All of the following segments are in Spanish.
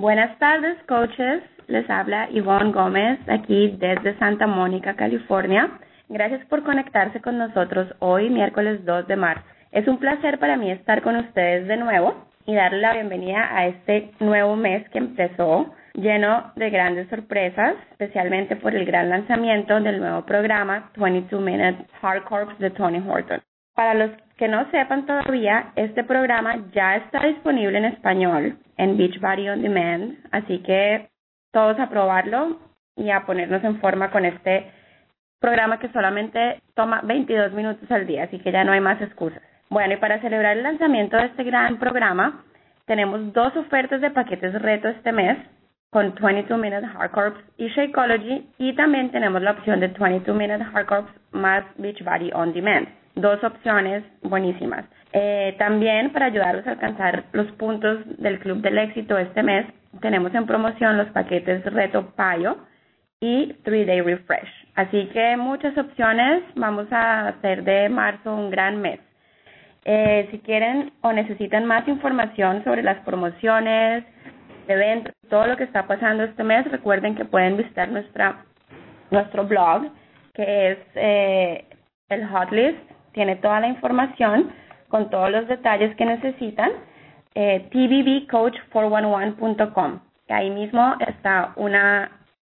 Buenas tardes, coaches. Les habla Ivonne Gómez aquí desde Santa Mónica, California. Gracias por conectarse con nosotros hoy, miércoles 2 de marzo. Es un placer para mí estar con ustedes de nuevo y darle la bienvenida a este nuevo mes que empezó lleno de grandes sorpresas, especialmente por el gran lanzamiento del nuevo programa 22 Minute Hard Corps de Tony Horton. Para los que no sepan todavía, este programa ya está disponible en español en Beachbody On Demand, así que todos a probarlo y a ponernos en forma con este programa que solamente toma 22 minutos al día, así que ya no hay más excusas. Bueno, y para celebrar el lanzamiento de este gran programa, tenemos dos ofertas de paquetes reto este mes con 22 Minute Hard y Shakeology y también tenemos la opción de 22 Minute Hard más Beachbody On Demand. Dos opciones buenísimas. Eh, también para ayudarlos a alcanzar los puntos del Club del Éxito este mes, tenemos en promoción los paquetes Reto Payo y 3 Day Refresh. Así que muchas opciones. Vamos a hacer de marzo un gran mes. Eh, si quieren o necesitan más información sobre las promociones, eventos, todo lo que está pasando este mes, recuerden que pueden visitar nuestra nuestro blog, que es eh, el Hotlist. Tiene toda la información con todos los detalles que necesitan. Eh, tbbcoach411.com. Ahí mismo está una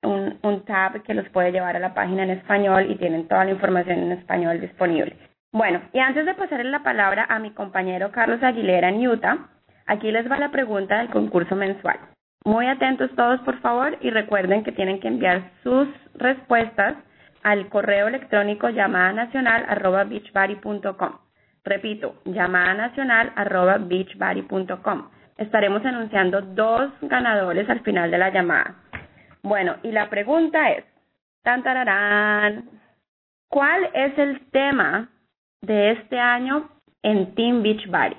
un, un tab que los puede llevar a la página en español y tienen toda la información en español disponible. Bueno, y antes de pasarle la palabra a mi compañero Carlos Aguilera en Utah, aquí les va la pregunta del concurso mensual. Muy atentos todos, por favor, y recuerden que tienen que enviar sus respuestas al correo electrónico llamada nacional arroba beachbody.com. Repito, llamada nacional arroba beachbody.com. Estaremos anunciando dos ganadores al final de la llamada. Bueno, y la pregunta es, ¿cuál es el tema de este año en Team Beachbody?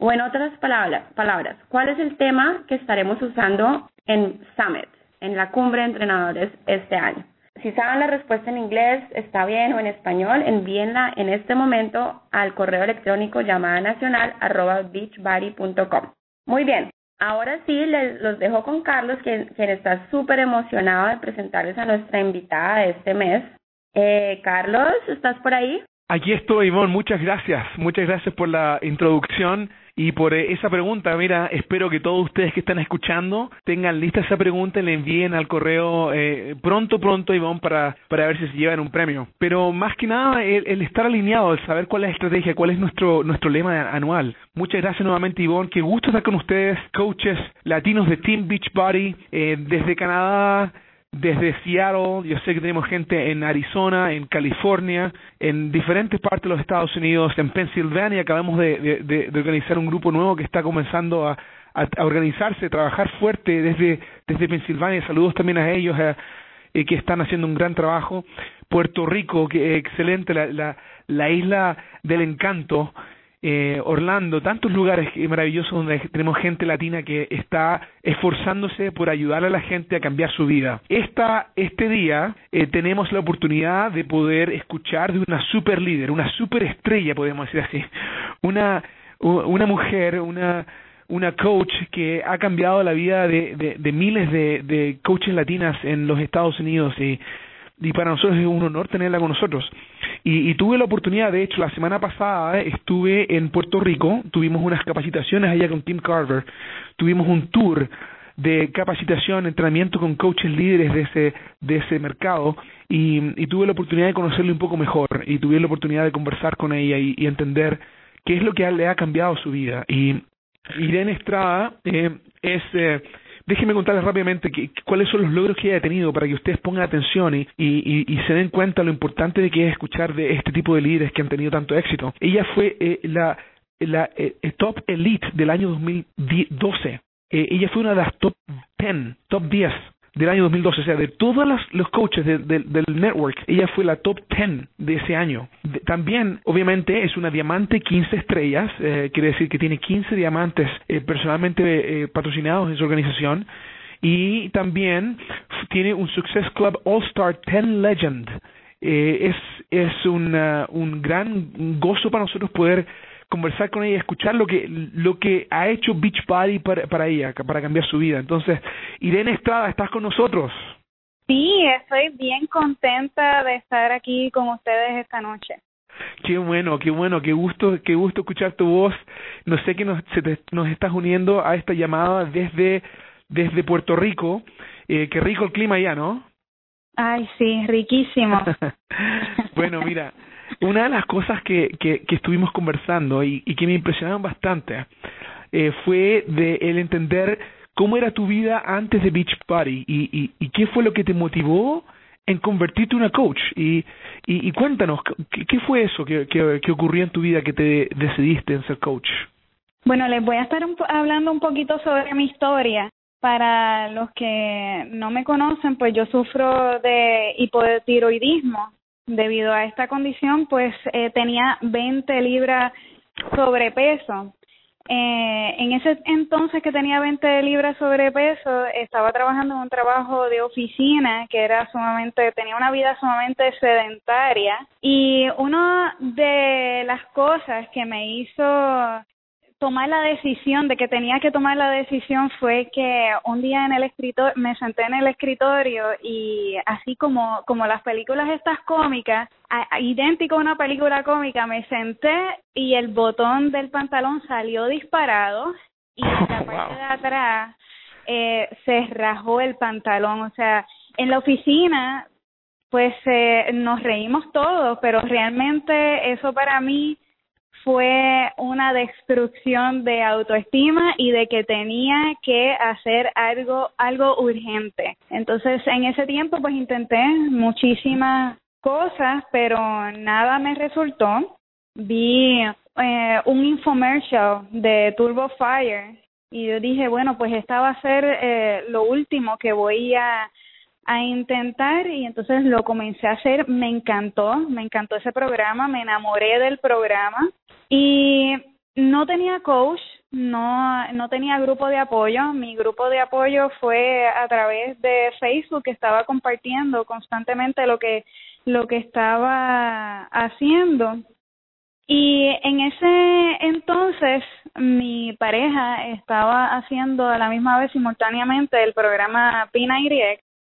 O en otras palabras, palabras, ¿cuál es el tema que estaremos usando en Summit, en la cumbre de entrenadores este año? Si saben la respuesta en inglés, está bien, o en español, envíenla en este momento al correo electrónico llamada nacional arroba beachbody.com. Muy bien, Ahora sí, les, los dejo con Carlos, quien, quien está súper emocionado de presentarles a nuestra invitada de este mes. Eh, Carlos, ¿estás por ahí? Aquí estoy, Ivonne. Muchas gracias. Muchas gracias por la introducción y por esa pregunta. Mira, espero que todos ustedes que están escuchando tengan lista esa pregunta y le envíen al correo eh, pronto, pronto, Ivonne, para, para ver si se llevan un premio. Pero más que nada, el, estar alineado, el saber cuál es la estrategia, cuál es nuestro, nuestro lema anual. Muchas gracias nuevamente, Ivonne. Qué gusto estar con ustedes, coaches latinos de Team Beachbody, eh, desde Canadá desde Seattle, yo sé que tenemos gente en Arizona, en California, en diferentes partes de los Estados Unidos, en Pensilvania, acabamos de, organizar un grupo nuevo que está comenzando a, a, organizarse, a trabajar fuerte desde, desde Pensilvania, saludos también a ellos eh, que están haciendo un gran trabajo, Puerto Rico, que excelente, la, la, la isla del encanto, eh, Orlando, tantos lugares maravillosos donde tenemos gente latina que está esforzándose por ayudar a la gente a cambiar su vida. Esta, este día eh, tenemos la oportunidad de poder escuchar de una super líder, una super estrella, podemos decir así, una, una mujer, una una coach que ha cambiado la vida de, miles de, de coaches latinas en los Estados Unidos y y para nosotros es un honor tenerla con nosotros. Y, y, tuve la oportunidad, de hecho, la semana pasada estuve en Puerto Rico, tuvimos unas capacitaciones allá con Tim Carver, tuvimos un tour de capacitación, entrenamiento con coaches líderes de ese, de ese mercado y, tuve la oportunidad de conocerle un poco mejor y tuve la oportunidad de conversar con ella y, y entender qué es lo que le ha cambiado su vida. Y Irene Estrada eh, es... Eh, déjenme contarles rápidamente cuáles son los logros que ella ha tenido para que ustedes pongan atención y, y, se den cuenta lo importante de que es escuchar de este tipo de líderes que han tenido tanto éxito. Ella fue eh, la, la eh, top elite del año 2012. Eh, ella fue una de las top 10, top 10 del año 2012, o sea, de todos los, coaches del network, ella fue la top 10 de ese año. también, obviamente, es una diamante 15 estrellas, eh, quiere decir que tiene 15 diamantes eh, personalmente eh, patrocinados en su organización. Y también tiene un Success Club All Star 10 Legend. es es un gran gozo para nosotros poder conversar con ella, escuchar lo que lo que ha hecho Beachbody para, para ella, para cambiar su vida. Entonces, Irene Estrada, estás con nosotros. Sí, estoy bien contenta de estar aquí con ustedes esta noche. Qué bueno, qué bueno, qué gusto, qué gusto escuchar tu voz. No sé que nos, nos estás uniendo a esta llamada desde desde Puerto Rico. Eh, qué rico el clima allá, ¿no? Ay, sí, riquísimo. bueno, mira, una de las cosas que, que, estuvimos conversando y, que me impresionaron bastante eh, fue de el entender cómo era tu vida antes de Beach Party y, y, qué fue lo que te motivó en convertirte en una coach. Y, y, y cuéntanos, ¿qué, ¿qué, fue eso que, que, que, ocurrió en tu vida que te decidiste en ser coach? Bueno, les voy a estar un, hablando un poquito sobre mi historia. Para los que no me conocen, pues yo sufro de hipotiroidismo. Debido a esta condición, pues eh, tenía 20 libras sobrepeso. Eh, en ese entonces que tenía 20 libras sobrepeso, estaba trabajando en un trabajo de oficina que era sumamente, tenía una vida sumamente sedentaria y una de las cosas que me hizo tomar la decisión de que tenía que tomar la decisión fue que un día en el escritorio me senté en el escritorio y así como como las películas estas cómicas a, idéntico a una película cómica me senté y el botón del pantalón salió disparado y en la parte de atrás eh, se rajó el pantalón. O sea en la oficina pues eh, nos reímos todos pero realmente eso para mí fue una destrucción de autoestima y de que tenía que hacer algo algo urgente. Entonces, en ese tiempo pues intenté muchísimas cosas, pero nada me resultó. Vi eh, un infomercial de Turbo Fire y yo dije, bueno, pues esta va a ser eh, lo último que voy a a intentar y entonces lo comencé a hacer, me encantó, me encantó ese programa, me enamoré del programa. Y no tenía coach, no no tenía grupo de apoyo, mi grupo de apoyo fue a través de Facebook que estaba compartiendo constantemente lo que lo que estaba haciendo. Y en ese entonces mi pareja estaba haciendo a la misma vez simultáneamente el programa Pina y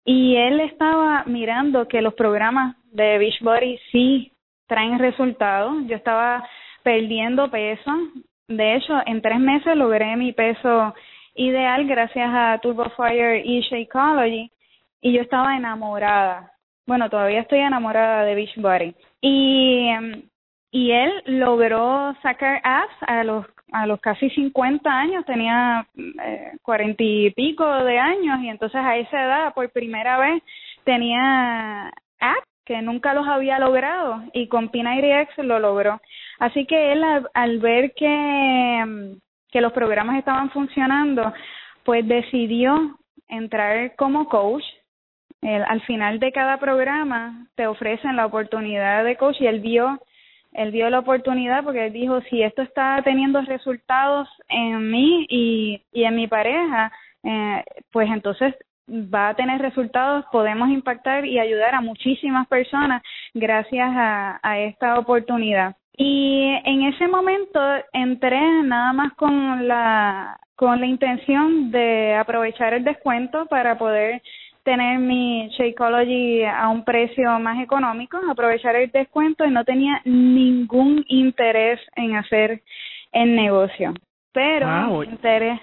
y él estaba mirando que los programas de Beachbody sí traen resultados. Yo estaba perdiendo peso. De hecho, en tres meses logré mi peso ideal gracias a Turbo Fire y Shakeology y yo estaba enamorada. Bueno, todavía estoy enamorada de Beachbody. Y, y él logró sacar apps a los a los casi 50 años, tenía eh, cuarenta y pico de años y entonces a esa edad por primera vez tenía apps que nunca los había logrado y con X lo logró. Así que él al, ver que, que los programas estaban funcionando, pues decidió entrar como coach. al final de cada programa te ofrecen la oportunidad de coach y él vio él dio la oportunidad porque él dijo, si esto está teniendo resultados en mí y, y en mi pareja, eh, pues entonces va a tener resultados, podemos impactar y ayudar a muchísimas personas gracias a, a esta oportunidad. Y en ese momento entré nada más con la con la intención de aprovechar el descuento para poder tener mi Shakeology a un precio más económico, aprovechar el descuento y no tenía ningún interés en hacer el negocio. Pero mi interés,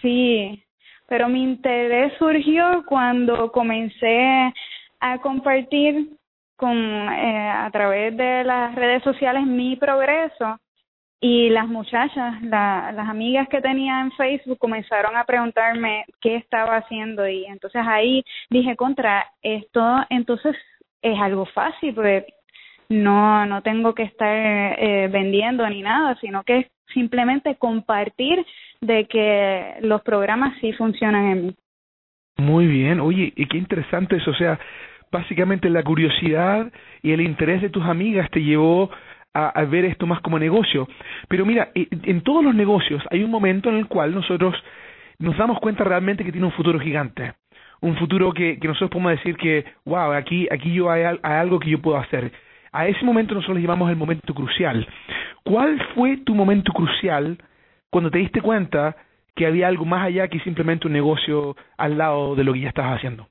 ¿Sí? pero mi interés surgió cuando comencé a compartir con eh, a través de las redes sociales mi progreso y las muchachas, la, las amigas que tenía en Facebook comenzaron a preguntarme qué estaba haciendo y entonces ahí dije contra esto entonces es algo fácil porque no no tengo que estar eh, vendiendo ni nada sino que es simplemente compartir de que los programas sí funcionan en mí muy bien. Oye y qué interesante eso. O sea básicamente la curiosidad y el interés de tus amigas te llevó a, ver esto más como negocio. Pero mira, en todos los negocios hay un momento en el cual nosotros nos damos cuenta realmente que tiene un futuro gigante. Un futuro que, que nosotros podemos decir que, wow, aquí, aquí yo hay, algo que yo puedo hacer. A ese momento nosotros le llamamos el momento crucial. ¿Cuál fue tu momento crucial cuando te diste cuenta que había algo más allá que simplemente un negocio al lado de lo que ya estabas haciendo?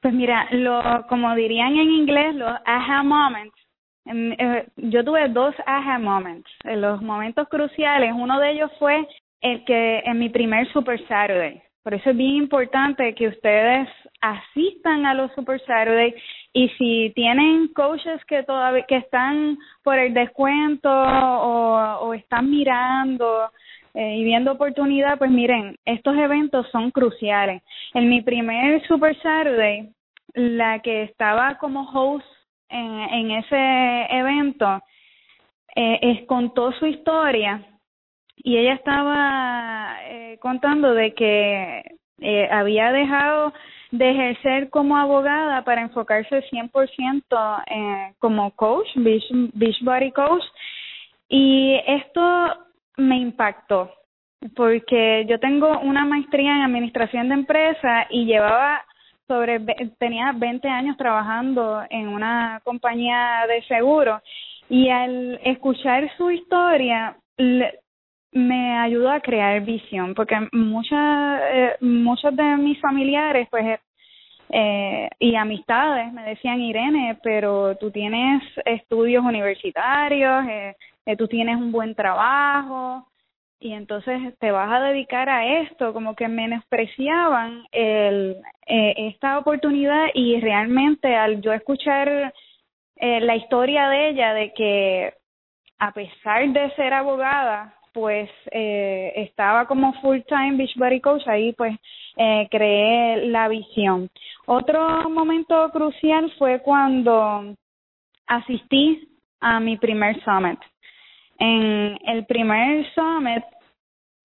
Pues mira, lo, como dirían en inglés, los aha moments. Eh, yo tuve dos aha moments, los momentos cruciales. Uno de ellos fue el que en mi primer Super Saturday. Por eso es bien importante que ustedes asistan a los Super Saturday y si tienen coaches que todavía que están por el descuento o, o están mirando eh, y viendo oportunidad, pues miren, estos eventos son cruciales. En mi primer Super Saturday, la que estaba como host en, ese evento, eh, contó su historia y ella estaba eh, contando de que eh, había dejado de ejercer como abogada para enfocarse 100% eh, como coach, beach, beach body coach. Y esto me impactó porque yo tengo una maestría en administración de empresas y llevaba sobre tenía 20 años trabajando en una compañía de seguro y al escuchar su historia me ayudó a crear visión porque muchas eh, muchos de mis familiares pues eh, y amistades me decían Irene pero tú tienes estudios universitarios eh, eh, tú tienes un buen trabajo y entonces te vas a dedicar a esto como que menospreciaban el eh, esta oportunidad y realmente al yo escuchar eh, la historia de ella de que a pesar de ser abogada pues eh, estaba como full time beach body coach ahí pues eh, creé la visión. Otro momento crucial fue cuando asistí a mi primer summit en el primer summit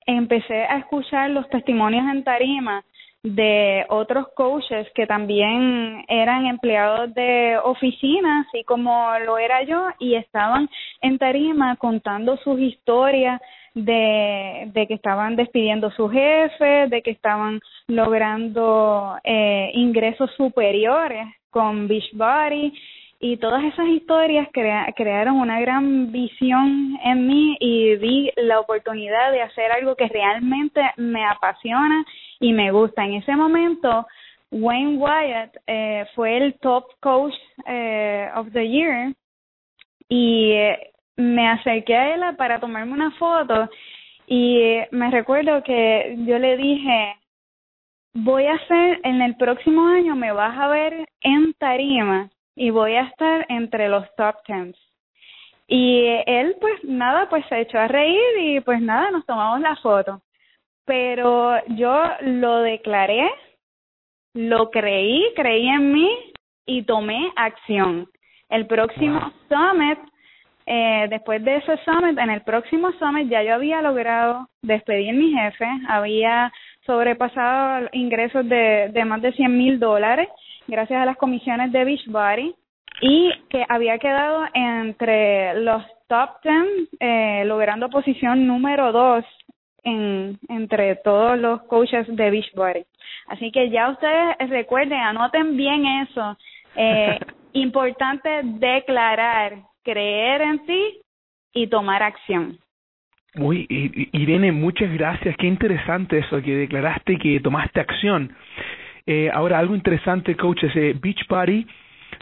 empecé a escuchar los testimonios en tarima de otros coaches que también eran empleados de oficina, así como lo era yo, y estaban en tarima contando sus historias de, que estaban despidiendo su jefe, de que estaban logrando eh, ingresos superiores con Beachbody y todas esas historias crearon una gran visión en mí y vi la oportunidad de hacer algo que realmente me apasiona y me gusta. En ese momento, Wayne Wyatt eh, fue el top coach eh, of the year y eh, me acerqué a él para tomarme una foto y me recuerdo que yo le dije, voy a hacer, en el próximo año me vas a ver en tarima y voy a estar entre los top ten. Y él, pues nada, pues se echó a reír y pues nada, nos tomamos la foto. Pero yo lo declaré, lo creí, creí en mí y tomé acción. El próximo summit, eh, después de ese summit, en el próximo summit ya yo había logrado despedir a mi jefe, había sobrepasado ingresos de, de más de 100 mil dólares gracias a las comisiones de Beachbody y que había quedado entre los top 10, eh, logrando posición número 2 en, entre todos los coaches de Beachbody. Así que ya ustedes recuerden, anoten bien eso. Eh, importante declarar, creer en ti y tomar acción. Muy, Irene, muchas gracias. Qué interesante eso que declaraste que tomaste acción. Eh, ahora, algo interesante, coaches, eh, Beachbody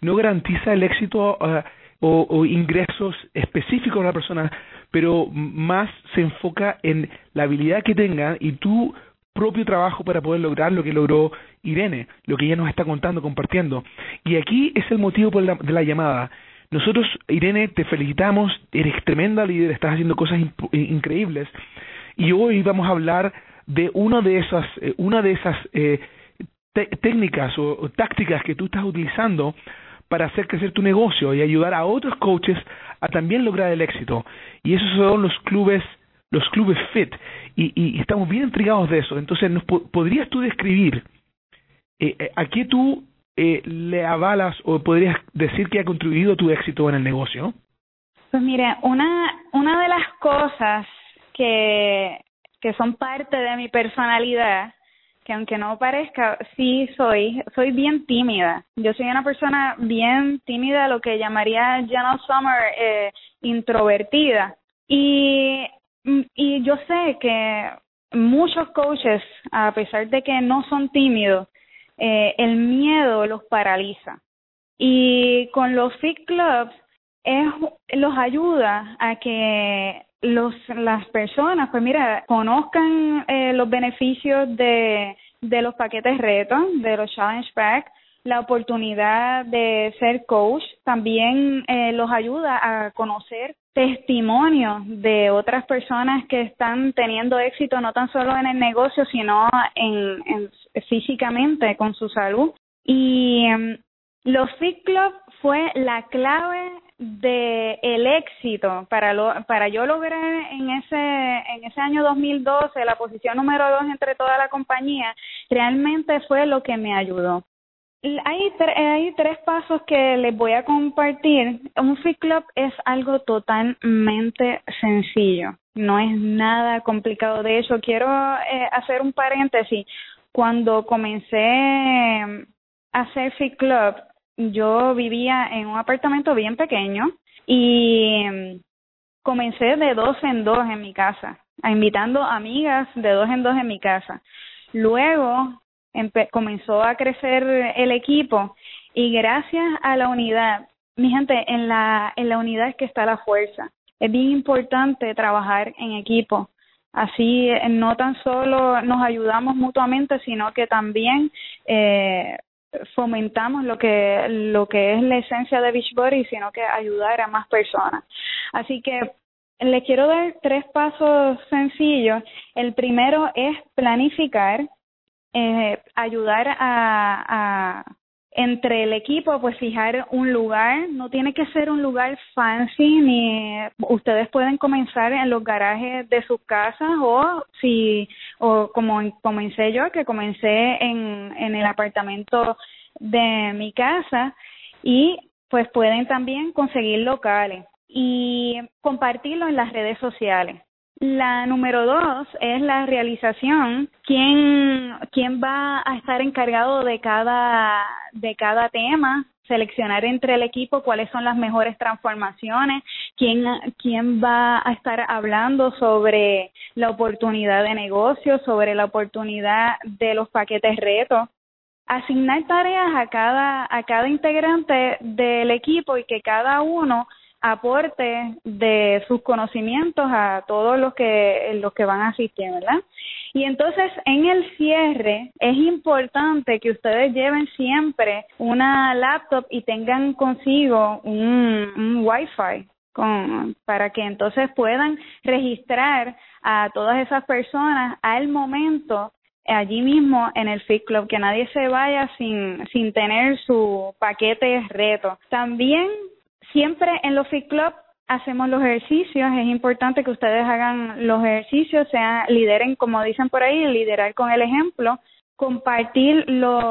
no garantiza el éxito uh, o, ingresos específicos de la persona, pero más se enfoca en la habilidad que tenga y tu propio trabajo para poder lograr lo que logró Irene, lo que ella nos está contando, compartiendo. Y aquí es el motivo por la, de la llamada. Nosotros, Irene, te felicitamos, eres tremenda líder, estás haciendo cosas increíbles. Y hoy vamos a hablar de una de esas, eh, una de esas eh, técnicas o, tácticas que tú estás utilizando para hacer crecer tu negocio y ayudar a otros coaches a también lograr el éxito. Y esos son los clubes, los clubes fit. Y, y estamos bien intrigados de eso. Entonces, ¿nos ¿podrías tú describir eh, eh, a qué tú eh, le avalas o podrías decir que ha contribuido a tu éxito en el negocio? Pues mire, una, una de las cosas que, que son parte de mi personalidad que aunque no parezca, sí soy, soy bien tímida. Yo soy una persona bien tímida, lo que llamaría Jenna Summer eh, introvertida. Y, y yo sé que muchos coaches, a pesar de que no son tímidos, eh, el miedo los paraliza. Y con los fit clubs es, los ayuda a que los las personas, pues mira, conozcan eh, los beneficios de, de los paquetes retos, de los challenge pack, la oportunidad de ser coach, también eh, los ayuda a conocer testimonios de otras personas que están teniendo éxito no tan solo en el negocio, sino en, en físicamente con su salud. Y em, los Fit Club fue la clave de el éxito para lo, para yo lograr en ese en ese año 2012 la posición número dos entre toda la compañía realmente fue lo que me ayudó hay, hay tres pasos que les voy a compartir. Un Fit Club es algo totalmente sencillo, no es nada complicado. De hecho, quiero eh, hacer un paréntesis. Cuando comencé a hacer Fit Club, yo vivía en un apartamento bien pequeño y comencé de dos en dos en mi casa, invitando amigas de dos en dos en mi casa. Luego comenzó a crecer el equipo y gracias a la unidad, mi gente, en la, en la unidad es que está la fuerza. Es bien importante trabajar en equipo. Así eh, no tan solo nos ayudamos mutuamente, sino que también eh, fomentamos lo que lo que es la esencia de Beachbody, sino que ayudar a más personas. Así que les quiero dar tres pasos sencillos. El primero es planificar, eh, ayudar a, a entre el equipo, pues fijar un lugar, no tiene que ser un lugar fancy, ni ustedes pueden comenzar en los garajes de sus casas o si, o como comencé yo, que comencé en, en el apartamento de mi casa y pues pueden también conseguir locales y compartirlo en las redes sociales. La número dos es la realización. ¿Quién, quién va a estar encargado de cada, de cada tema? Seleccionar entre el equipo cuáles son las mejores transformaciones, quién, quién va a estar hablando sobre la oportunidad de negocio, sobre la oportunidad de los paquetes retos asignar tareas a cada a cada integrante del equipo y que cada uno aporte de sus conocimientos a todos los que los que van a asistir, ¿verdad? Y entonces en el cierre es importante que ustedes lleven siempre una laptop y tengan consigo un, Wi-Fi con, para que entonces puedan registrar a todas esas personas al momento allí mismo en el Fit Club, que nadie se vaya sin, sin tener su paquete reto. También siempre en los Fit Club hacemos los ejercicios, es importante que ustedes hagan los ejercicios, sean lideren, como dicen por ahí, liderar con el ejemplo, compartir los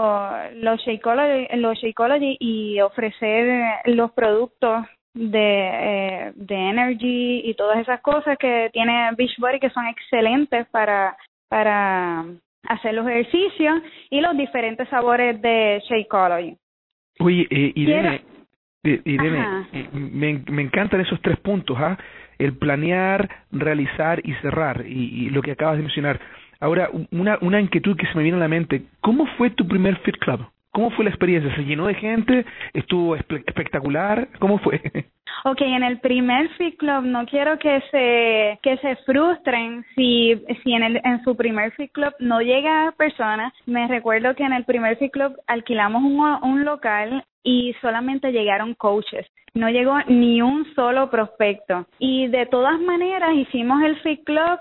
los Shakeology, los Shakeology y ofrecer los productos de, eh, de energy y todas esas cosas que tiene Beachbody que son excelentes para para hacer los ejercicios y los diferentes sabores de Shakeology. Oye, eh, Irene, Irene eh, me, me encantan esos tres puntos, ¿ah? El planear, realizar y cerrar, y, y, lo que acabas de mencionar. Ahora, una, una inquietud que se me viene a la mente, ¿cómo fue tu primer Fit Club? ¿Cómo fue la experiencia? ¿Se llenó de gente? ¿Estuvo espectacular? ¿Cómo fue? Ok, en el primer Fit Club no quiero que se que se frustren si si en el en su primer Fit Club no llega personas. Me recuerdo que en el primer Fit Club alquilamos un, un local y solamente llegaron coaches. No llegó ni un solo prospecto. Y de todas maneras hicimos el Fit Club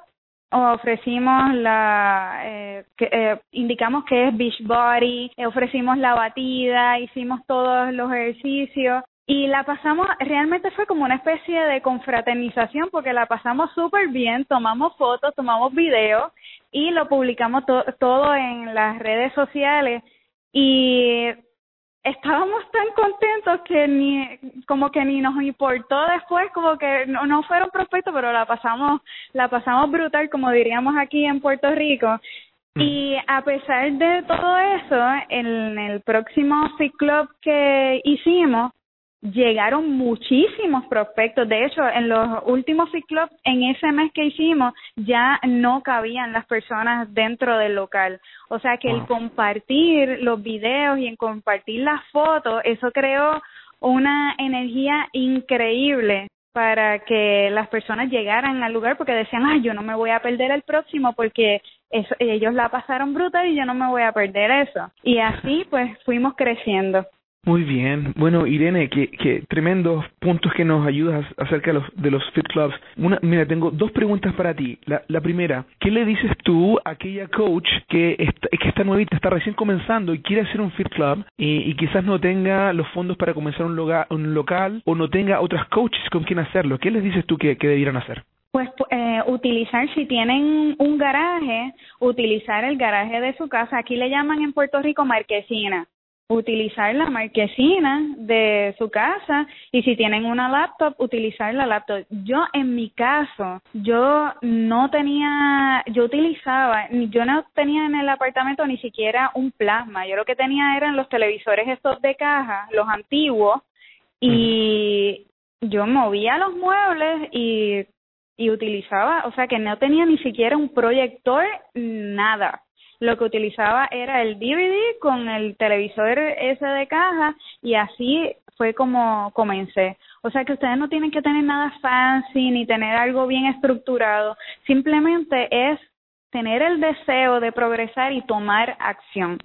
ofrecimos la eh, eh, indicamos que es beach body eh, ofrecimos la batida hicimos todos los ejercicios y la pasamos realmente fue como una especie de confraternización porque la pasamos súper bien tomamos fotos tomamos videos y lo publicamos todo en las redes sociales y estábamos tan contentos que ni como que ni nos importó después como que no, no fueron prospectos pero la pasamos la pasamos brutal como diríamos aquí en Puerto Rico mm. y a pesar de todo eso en el próximo Fit Club que hicimos llegaron muchísimos prospectos. De hecho, en los últimos Club, en ese mes que hicimos, ya no cabían las personas dentro del local. O sea que el compartir los videos y en compartir las fotos, eso creó una energía increíble para que las personas llegaran al lugar porque decían, ay, yo no me voy a perder el próximo porque ellos la pasaron brutal y yo no me voy a perder eso. Y así pues fuimos creciendo. Muy bien. Bueno, Irene, que, que tremendos puntos que nos ayudas acerca de los, de los Fit Clubs. Una, mira, tengo dos preguntas para ti. La, la primera, ¿qué le dices tú a aquella coach que está, que está nuevita, está recién comenzando y quiere hacer un Fit Club y, quizás no tenga los fondos para comenzar un local o no tenga otras coaches con quien hacerlo? ¿Qué les dices tú que, que debieran hacer? Pues eh, utilizar, si tienen un garaje, utilizar el garaje de su casa. Aquí le llaman en Puerto Rico marquesina utilizar la marquesina de su casa y si tienen una laptop, utilizar la laptop. Yo en mi caso, yo no tenía, yo utilizaba, yo no tenía en el apartamento ni siquiera un plasma, yo lo que tenía eran los televisores estos de caja, los antiguos, y yo movía los muebles y, y utilizaba, o sea que no tenía ni siquiera un proyector, nada lo que utilizaba era el DVD con el televisor ese de caja y así fue como comencé. O sea que ustedes no tienen que tener nada fancy ni tener algo bien estructurado, simplemente es tener el deseo de progresar y tomar acción.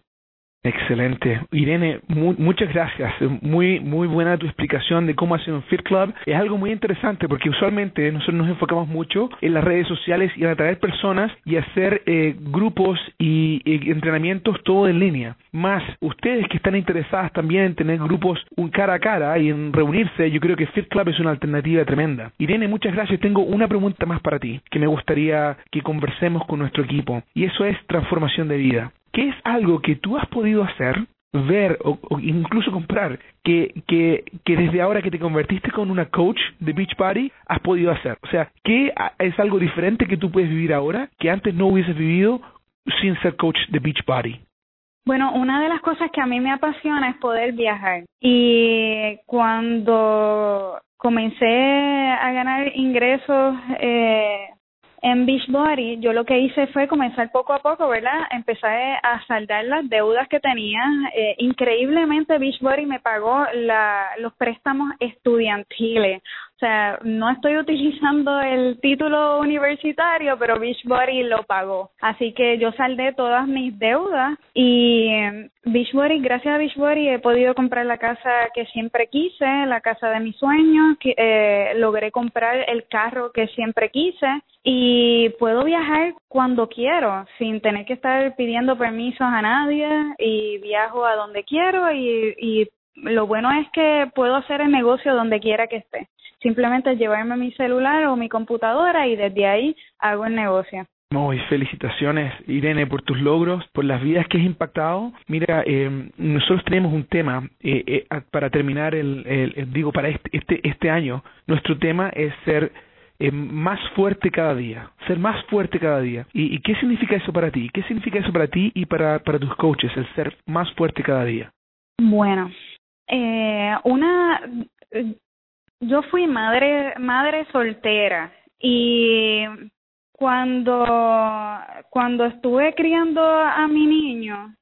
Excelente. Irene, muchas gracias. Muy, muy buena tu explicación de cómo hacer un Fit Club. Es algo muy interesante porque usualmente nosotros nos enfocamos mucho en las redes sociales y en atraer personas y hacer eh, grupos y, entrenamientos todo en línea. Más, ustedes que están interesadas también en tener grupos un cara a cara y en reunirse, yo creo que Fit Club es una alternativa tremenda. Irene, muchas gracias. Tengo una pregunta más para ti que me gustaría que conversemos con nuestro equipo y eso es transformación de vida. ¿Qué es algo que tú has podido hacer, ver o, incluso comprar que, que, que desde ahora que te convertiste con una coach de Beach Party has podido hacer? O sea, ¿qué es algo diferente que tú puedes vivir ahora que antes no hubieses vivido sin ser coach de Beach Party? Bueno, una de las cosas que a mí me apasiona es poder viajar. Y cuando comencé a ganar ingresos eh, en Beachbody yo lo que hice fue comenzar poco a poco, ¿verdad? Empecé a saldar las deudas que tenía. Eh, increíblemente Beachbody me pagó la, los préstamos estudiantiles. O sea, no estoy utilizando el título universitario, pero Beachbody lo pagó. Así que yo saldé todas mis deudas y em, Beachbody, gracias a Beachbody he podido comprar la casa que siempre quise, la casa de mis sueños, que, eh, logré comprar el carro que siempre quise y puedo viajar cuando quiero sin tener que estar pidiendo permisos a nadie y viajo a donde quiero y, y lo bueno es que puedo hacer el negocio donde quiera que esté simplemente llevarme mi celular o mi computadora y desde ahí hago el negocio. Muy felicitaciones, Irene, por tus logros, por las vidas que has impactado. Mira, eh, nosotros tenemos un tema eh, eh, para terminar el, el, digo, para este, este, este año. Nuestro tema es ser eh, más fuerte cada día, ser más fuerte cada día. ¿Y, ¿Y, qué significa eso para ti? ¿Qué significa eso para ti y para, para tus coaches, el ser más fuerte cada día? Bueno, eh, una yo fui madre madre soltera y cuando cuando estuve criando a mi niño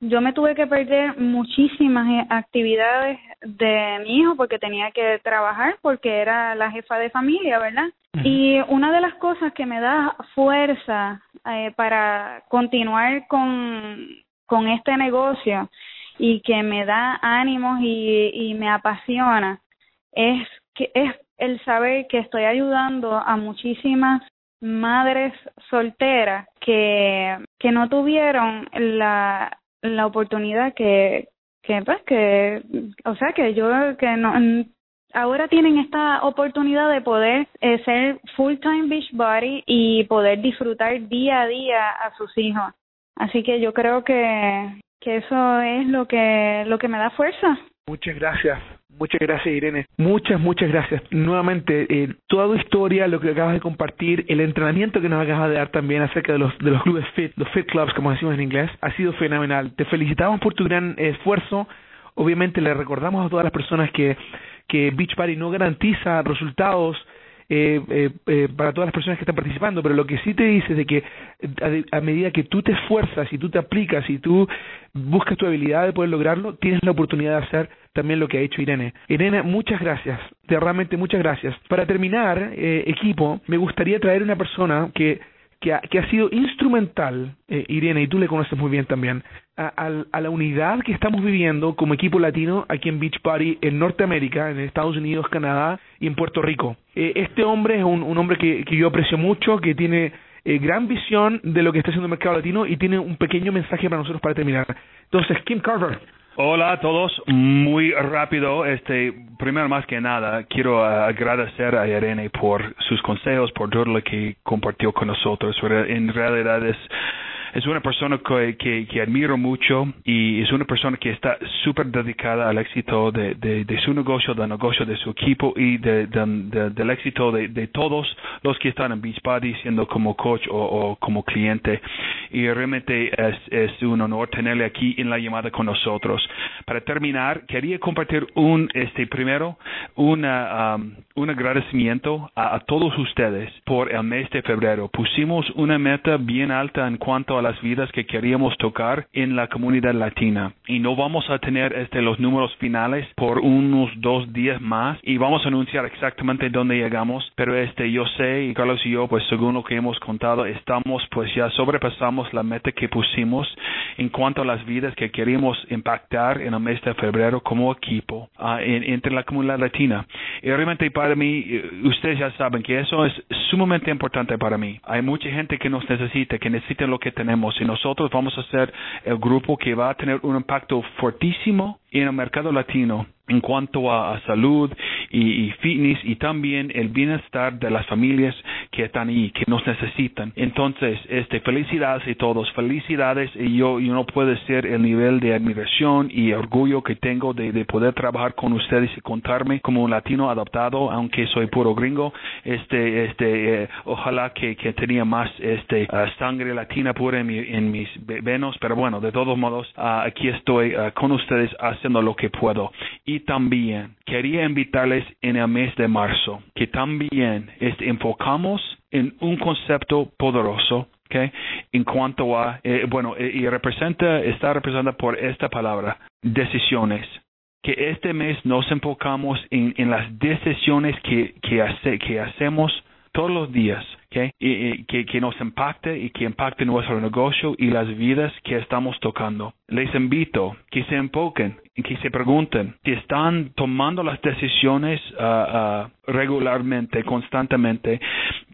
yo me tuve que perder muchísimas actividades de mi hijo porque tenía que trabajar porque era la jefa de familia, ¿verdad? Y una de las cosas que me da fuerza eh, para continuar con, con este negocio y que me da ánimos y, y me apasiona es que es el saber que estoy ayudando a muchísimas madres solteras que que no tuvieron la la oportunidad que que pues que o sea que yo que no ahora tienen esta oportunidad de poder eh, ser full time beach body y poder disfrutar día a día a sus hijos. Así que yo creo que que eso es lo que lo que me da fuerza. Muchas gracias Muchas gracias, Irene. Muchas, muchas gracias. Nuevamente, eh, toda tu historia, lo que acabas de compartir, el entrenamiento que nos acabas de dar también acerca de los, de los clubes FIT, los FIT Clubs, como decimos en inglés, ha sido fenomenal. Te felicitamos por tu gran esfuerzo. Obviamente le recordamos a todas las personas que que Beachbody no garantiza resultados eh, eh, eh, para todas las personas que están participando, pero lo que sí te dice es de que a, a, medida que tú te esfuerzas y tú te aplicas y tú buscas tu habilidad de poder lograrlo, tienes la oportunidad de hacer también lo que ha hecho Irene. Irene, muchas gracias, realmente muchas gracias. Para terminar, eh, equipo, me gustaría traer una persona que que ha, que ha sido instrumental, eh, Irene, y tú le conoces muy bien también, a, a, a, la unidad que estamos viviendo como equipo latino aquí en Beach Party en Norteamérica, en Estados Unidos, Canadá y en Puerto Rico. Eh, este hombre es un, un hombre que, que, yo aprecio mucho, que tiene eh, gran visión de lo que está haciendo el mercado latino y tiene un pequeño mensaje para nosotros para terminar. Entonces, Kim Carver. Hola a todos, muy rápido, este, primero más que nada, quiero agradecer a Irene por sus consejos, por todo lo que compartió con nosotros. En realidad es es una persona que, que, admiro mucho y es una persona que está súper dedicada al éxito de, de, su negocio, del negocio de su equipo y de, del éxito de, todos los que están en Beachbody, siendo como coach o, como cliente. Y realmente es, es un honor tenerle aquí en la llamada con nosotros. Para terminar, quería compartir un, este, primero, una, um, un agradecimiento a, a todos ustedes por el mes de febrero. Pusimos una meta bien alta en cuanto a las vidas que queríamos tocar en la comunidad latina. Y no vamos a tener este, los números finales por unos dos días más y vamos a anunciar exactamente dónde llegamos. Pero este, yo sé, y Carlos y yo, pues según lo que hemos contado, estamos, pues ya sobrepasamos la meta que pusimos en cuanto a las vidas que queríamos impactar en el mes de febrero como equipo uh, en, entre la comunidad latina. Y realmente para mí, eh, ustedes ya saben que eso es sumamente importante para mí. Hay mucha gente que nos necesita, que necesita lo que tenemos y nosotros vamos a ser el grupo que va a tener un impacto fortísimo en el mercado latino en cuanto a, salud y, fitness y también el bienestar de las familias que están ahí, que nos necesitan. Entonces, este, felicidades a todos, felicidades y yo, yo no puedo ser el nivel de admiración y orgullo que tengo de, de poder trabajar con ustedes y contarme como un latino adoptado, aunque soy puro gringo, este, este, eh, ojalá que, que tenía más, este, uh, sangre latina pura en, mi, en mis venos, pero bueno, de todos modos, uh, aquí estoy uh, con ustedes haciendo lo que puedo. Y también quería invitarles en el mes de marzo que también enfocamos en un concepto poderoso okay, en cuanto a, eh, bueno, eh, y representa, está representada por esta palabra, decisiones. Que este mes nos enfocamos en, las decisiones que, que hacemos todos los días, que, que nos impacte y que impacte nuestro negocio y las vidas que estamos tocando. Les invito que se enfoquen y que se pregunten si están tomando las decisiones uh, uh, regularmente, constantemente,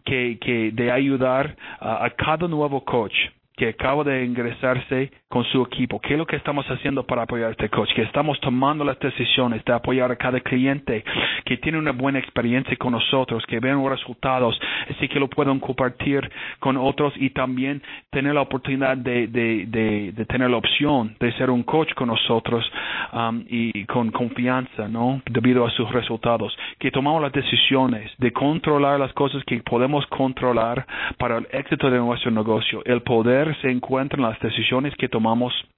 que, que de ayudar a cada nuevo coach que acaba de ingresarse con su equipo. ¿Qué es lo que estamos haciendo para apoyar a este coach? Que estamos tomando las decisiones de apoyar a cada cliente que tiene una buena experiencia con nosotros, que ven resultados, así que lo puedan compartir con otros y también tener la oportunidad de tener la opción de ser un coach con nosotros um, y con confianza, ¿no? Debido a sus resultados. Que tomamos las decisiones de controlar las cosas que podemos controlar para el éxito de nuestro negocio. El poder se encuentra en las decisiones que tomamos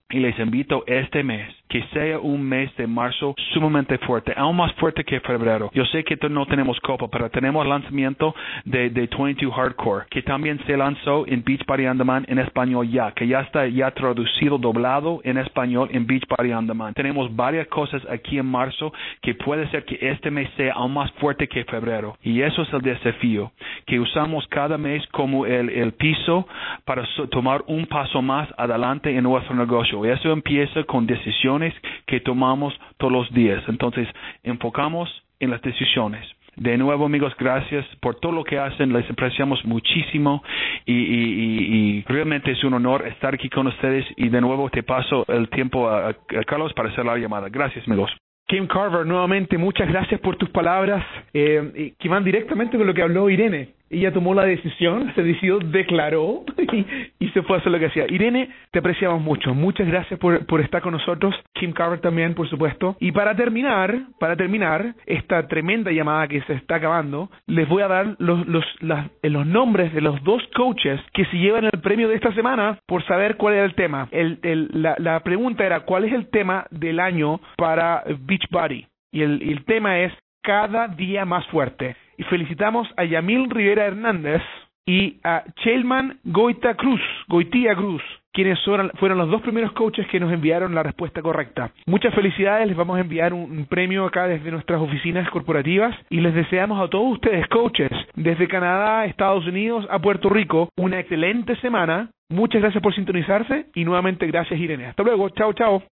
y les invito este mes que sea un mes de marzo sumamente fuerte, aún más fuerte que febrero. Yo sé que no tenemos copa, pero tenemos lanzamiento de, de 22 Hardcore, que también se lanzó en Beach Party On Demand en español ya, que ya está ya traducido, doblado en español en Beach Party On Demand. Tenemos varias cosas aquí en marzo que puede ser que este mes sea aún más fuerte que febrero. Y eso es el desafío, que usamos cada mes como el, el piso para so, tomar un paso más adelante en nuestro negocio. Eso empieza con decisiones que tomamos todos los días. Entonces, enfocamos en las decisiones. De nuevo, amigos, gracias por todo lo que hacen. Les apreciamos muchísimo y, realmente es un honor estar aquí con ustedes. Y de nuevo te paso el tiempo a, a Carlos para hacer la llamada. Gracias, amigos. Kim Carver, nuevamente muchas gracias por tus palabras eh, que van directamente con lo que habló Irene. Ella tomó la decisión, se decidió, declaró y, se fue a hacer lo que hacía. Irene, te apreciamos mucho. Muchas gracias por, por estar con nosotros. Kim Carver también, por supuesto. Y para terminar, para terminar esta tremenda llamada que se está acabando, les voy a dar los, los, las, los nombres de los dos coaches que se llevan el premio de esta semana por saber cuál era el tema. El, el, la, la pregunta era, ¿cuál es el tema del año para Beachbody? Y el, el tema es cada día más fuerte. Y felicitamos a Yamil Rivera Hernández y a Chelman Goita Cruz, Goitía Cruz, quienes fueron los dos primeros coaches que nos enviaron la respuesta correcta. Muchas felicidades, les vamos a enviar un, premio acá desde nuestras oficinas corporativas y les deseamos a todos ustedes, coaches, desde Canadá, Estados Unidos a Puerto Rico, una excelente semana. Muchas gracias por sintonizarse y nuevamente gracias Irene. Hasta luego, chao, chao.